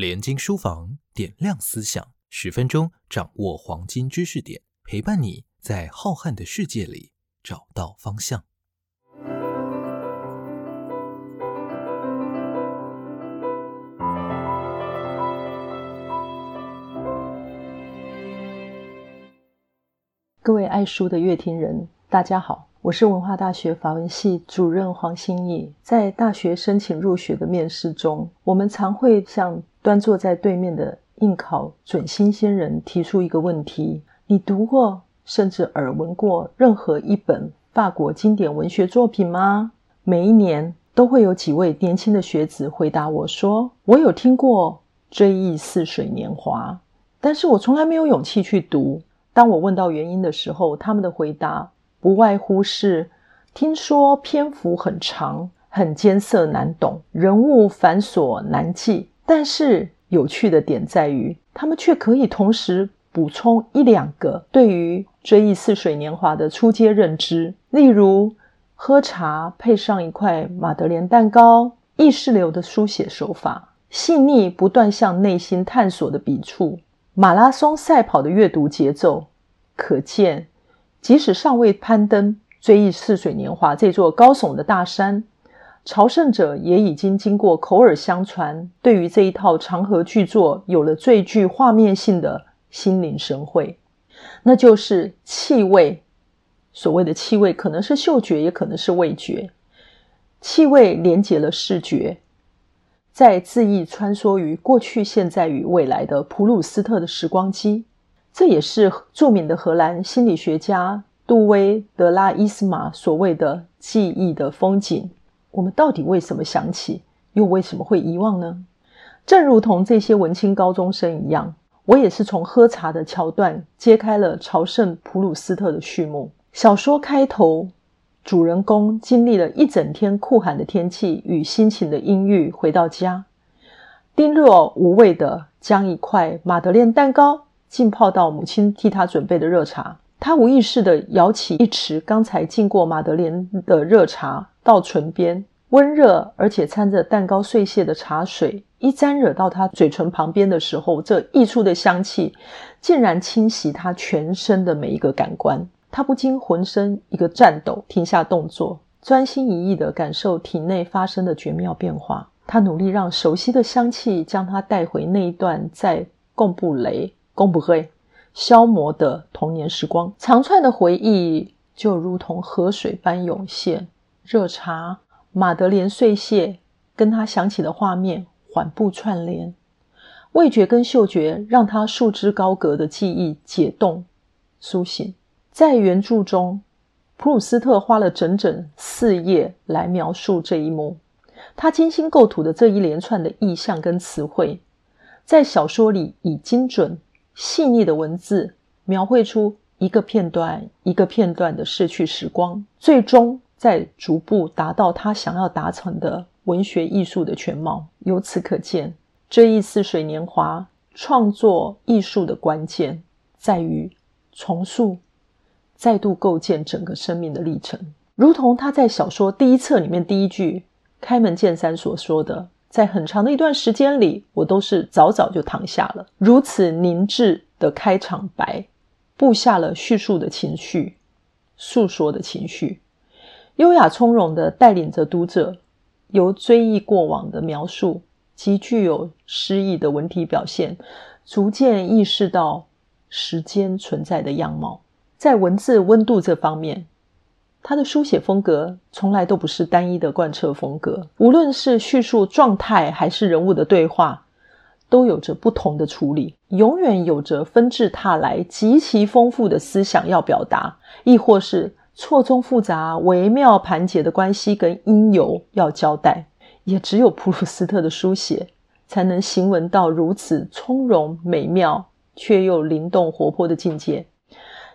联经书房点亮思想，十分钟掌握黄金知识点，陪伴你在浩瀚的世界里找到方向。各位爱书的乐听人，大家好，我是文化大学法文系主任黄欣义。在大学申请入学的面试中，我们常会向端坐在对面的应考准新鲜人提出一个问题：你读过甚至耳闻过任何一本法国经典文学作品吗？每一年都会有几位年轻的学子回答我说：“我有听过《追忆似水年华》，但是我从来没有勇气去读。”当我问到原因的时候，他们的回答不外乎是：听说篇幅很长，很艰涩难懂，人物繁琐难记。但是有趣的点在于，他们却可以同时补充一两个对于《追忆似水年华》的初阶认知，例如喝茶配上一块马德莲蛋糕，意识流的书写手法，细腻不断向内心探索的笔触。马拉松赛跑的阅读节奏，可见，即使尚未攀登追忆似水年华这座高耸的大山，朝圣者也已经经过口耳相传，对于这一套长河巨作有了最具画面性的心领神会，那就是气味。所谓的气味，可能是嗅觉，也可能是味觉。气味连接了视觉。在恣意穿梭于过去、现在与未来的普鲁斯特的时光机，这也是著名的荷兰心理学家杜威·德拉伊斯玛所谓的“记忆的风景”。我们到底为什么想起，又为什么会遗忘呢？正如同这些文青高中生一样，我也是从喝茶的桥段揭开了朝圣普鲁斯特的序幕。小说开头。主人公经历了一整天酷寒的天气与心情的阴郁，回到家，丁若无畏地将一块马德莲蛋糕浸泡到母亲替他准备的热茶。他无意识地舀起一匙刚才浸过马德莲的热茶到唇边，温热而且掺着蛋糕碎屑的茶水一沾惹到他嘴唇旁边的时候，这溢出的香气竟然侵袭他全身的每一个感官。他不禁浑身一个颤抖，停下动作，专心一意地感受体内发生的绝妙变化。他努力让熟悉的香气将他带回那一段在贡布雷、贡布黑消磨的童年时光。长串的回忆就如同河水般涌现，热茶、马德莲碎屑跟他想起的画面缓步串联，味觉跟嗅觉让他束之高阁的记忆解冻、苏醒。在原著中，普鲁斯特花了整整四页来描述这一幕。他精心构图的这一连串的意象跟词汇，在小说里以精准、细腻的文字描绘出一个片段一个片段的逝去时光，最终在逐步达到他想要达成的文学艺术的全貌。由此可见，追忆似水年华创作艺术的关键在于重塑。再度构建整个生命的历程，如同他在小说第一册里面第一句开门见山所说的：“在很长的一段时间里，我都是早早就躺下了。”如此凝滞的开场白，布下了叙述的情绪、诉说的情绪，优雅从容的带领着读者由追忆过往的描述及具有诗意的文体表现，逐渐意识到时间存在的样貌。在文字温度这方面，他的书写风格从来都不是单一的贯彻风格。无论是叙述状态，还是人物的对话，都有着不同的处理。永远有着纷至沓来、极其丰富的思想要表达，亦或是错综复杂、微妙盘结的关系跟因由要交代。也只有普鲁斯特的书写，才能行文到如此从容美妙，却又灵动活泼的境界。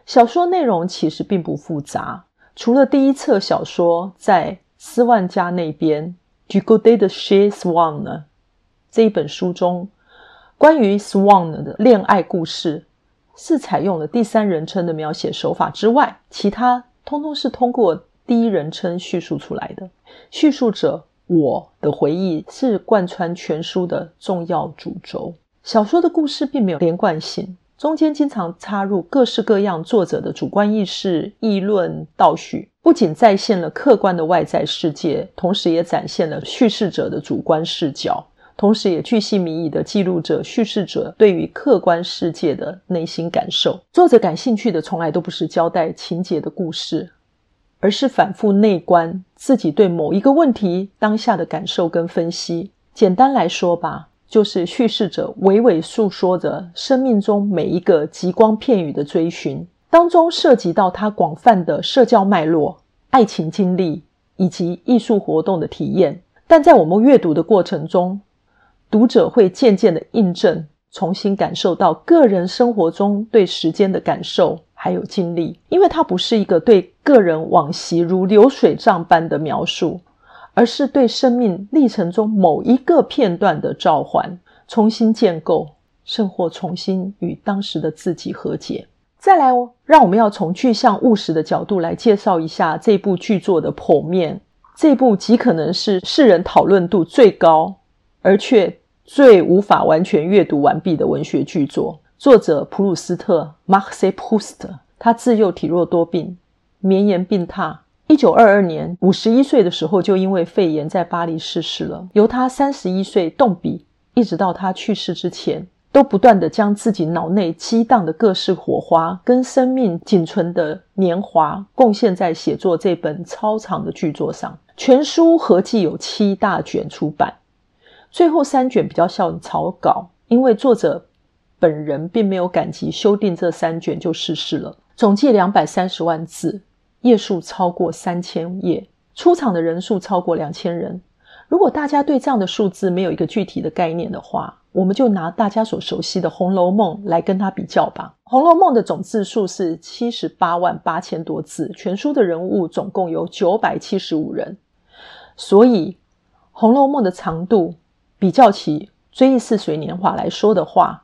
小说内容其实并不复杂，除了第一册小说在斯万家那边《Du Côté de She Swan》呢》这一本书中，关于 Swan 的恋爱故事是采用了第三人称的描写手法之外，其他通通是通过第一人称叙述出来的。叙述者我的回忆是贯穿全书的重要主轴。小说的故事并没有连贯性，中间经常插入各式各样作者的主观意识、议论、倒叙，不仅再现了客观的外在世界，同时也展现了叙事者的主观视角，同时也具细靡遗地记录着叙事者对于客观世界的内心感受。作者感兴趣的从来都不是交代情节的故事。而是反复内观自己对某一个问题当下的感受跟分析。简单来说吧，就是叙事者娓娓诉说着生命中每一个极光片语的追寻，当中涉及到他广泛的社交脉络、爱情经历以及艺术活动的体验。但在我们阅读的过程中，读者会渐渐的印证，重新感受到个人生活中对时间的感受。还有经历，因为它不是一个对个人往昔如流水账般的描述，而是对生命历程中某一个片段的召唤、重新建构，甚或重新与当时的自己和解。再来哦，让我们要从具象务实的角度来介绍一下这部剧作的剖面。这部极可能是世人讨论度最高，而却最无法完全阅读完毕的文学巨作。作者普鲁斯特 （Marcel Proust），他自幼体弱多病，绵延病榻。一九二二年，五十一岁的时候就因为肺炎在巴黎逝世了。由他三十一岁动笔，一直到他去世之前，都不断的将自己脑内激荡的各式火花跟生命仅存的年华，贡献在写作这本超长的巨作上。全书合计有七大卷出版，最后三卷比较像草稿，因为作者。本人并没有赶及修订这三卷就逝世了。总计两百三十万字，页数超过三千页，出场的人数超过两千人。如果大家对这样的数字没有一个具体的概念的话，我们就拿大家所熟悉的《红楼梦》来跟它比较吧。《红楼梦》的总字数是七十八万八千多字，全书的人物总共有九百七十五人，所以《红楼梦》的长度比较起《追忆似水年华》来说的话，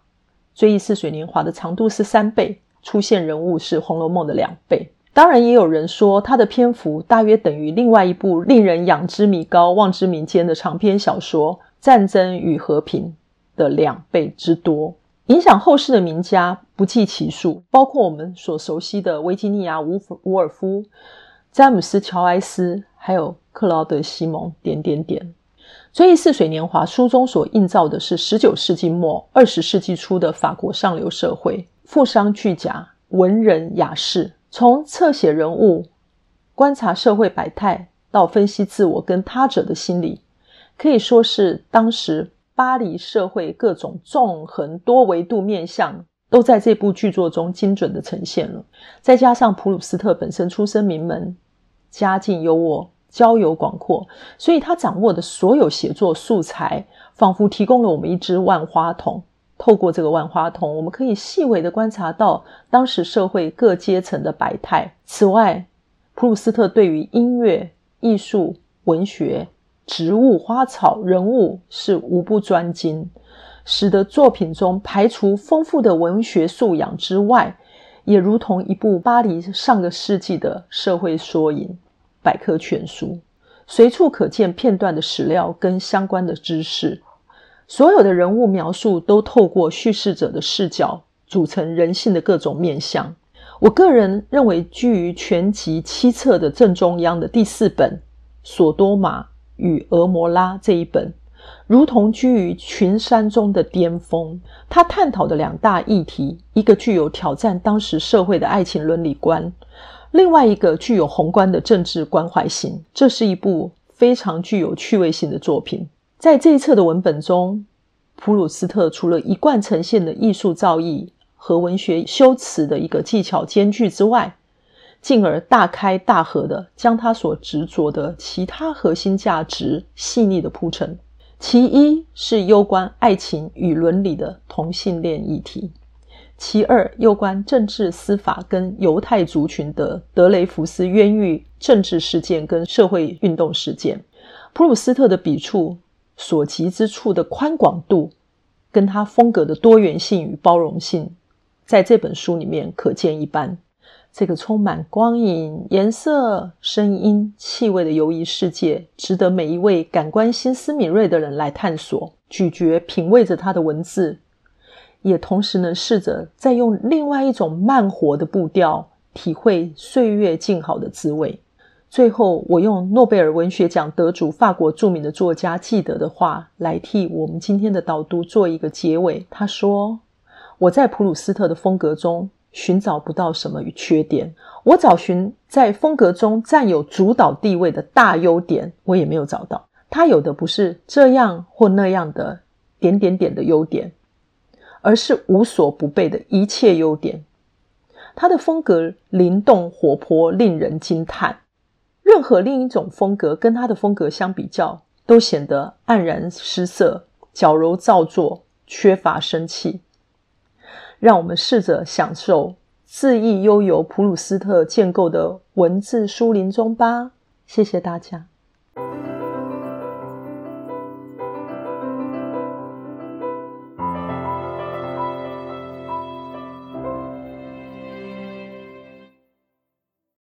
《追忆似水年华》的长度是三倍，出现人物是《红楼梦》的两倍。当然，也有人说他的篇幅大约等于另外一部令人仰之弥高、望之民间的长篇小说《战争与和平》的两倍之多。影响后世的名家不计其数，包括我们所熟悉的维吉尼亚·伍伍尔夫、詹姆斯·乔埃斯，还有克劳德·西蒙，点点点。《追忆似水年华》书中所映照的是十九世纪末二十世纪初的法国上流社会，富商巨贾、文人雅士，从侧写人物、观察社会百态到分析自我跟他者的心理，可以说是当时巴黎社会各种纵横多维度面相都在这部剧作中精准的呈现了。再加上普鲁斯特本身出身名门，家境优渥。交友广阔，所以他掌握的所有写作素材，仿佛提供了我们一支万花筒。透过这个万花筒，我们可以细微的观察到当时社会各阶层的百态。此外，普鲁斯特对于音乐、艺术、文学、植物、花草、人物是无不专精，使得作品中排除丰富的文学素养之外，也如同一部巴黎上个世纪的社会缩影。百科全书，随处可见片段的史料跟相关的知识。所有的人物描述都透过叙事者的视角，组成人性的各种面相。我个人认为，居于全集七册的正中央的第四本《索多玛与俄摩拉》这一本，如同居于群山中的巅峰。他探讨的两大议题，一个具有挑战当时社会的爱情伦理观。另外一个具有宏观的政治关怀性，这是一部非常具有趣味性的作品。在这一册的文本中，普鲁斯特除了一贯呈现的艺术造诣和文学修辞的一个技巧兼具之外，进而大开大合的将他所执着的其他核心价值细腻的铺陈。其一是攸关爱情与伦理的同性恋议题。其二，攸关政治司法跟犹太族群的德雷福斯冤狱政治事件跟社会运动事件，普鲁斯特的笔触所及之处的宽广度，跟他风格的多元性与包容性，在这本书里面可见一斑。这个充满光影、颜色、声音、气味的游移世界，值得每一位感官心思敏锐的人来探索、咀嚼、品味着他的文字，也同时能试着再用另外一种慢活的步调，体会岁月静好的滋味。最后，我用诺贝尔文学奖得主、法国著名的作家记得的话来替我们今天的导读做一个结尾。他说：“我在普鲁斯特的风格中寻找不到什么缺点，我找寻在风格中占有主导地位的大优点，我也没有找到。他有的不是这样或那样的点点点的优点，而是无所不备的一切优点。他的风格灵动活泼，令人惊叹。”任何另一种风格跟他的风格相比较，都显得黯然失色、矫揉造作、缺乏生气。让我们试着享受恣意悠游普鲁斯特建构的文字书林中吧。谢谢大家。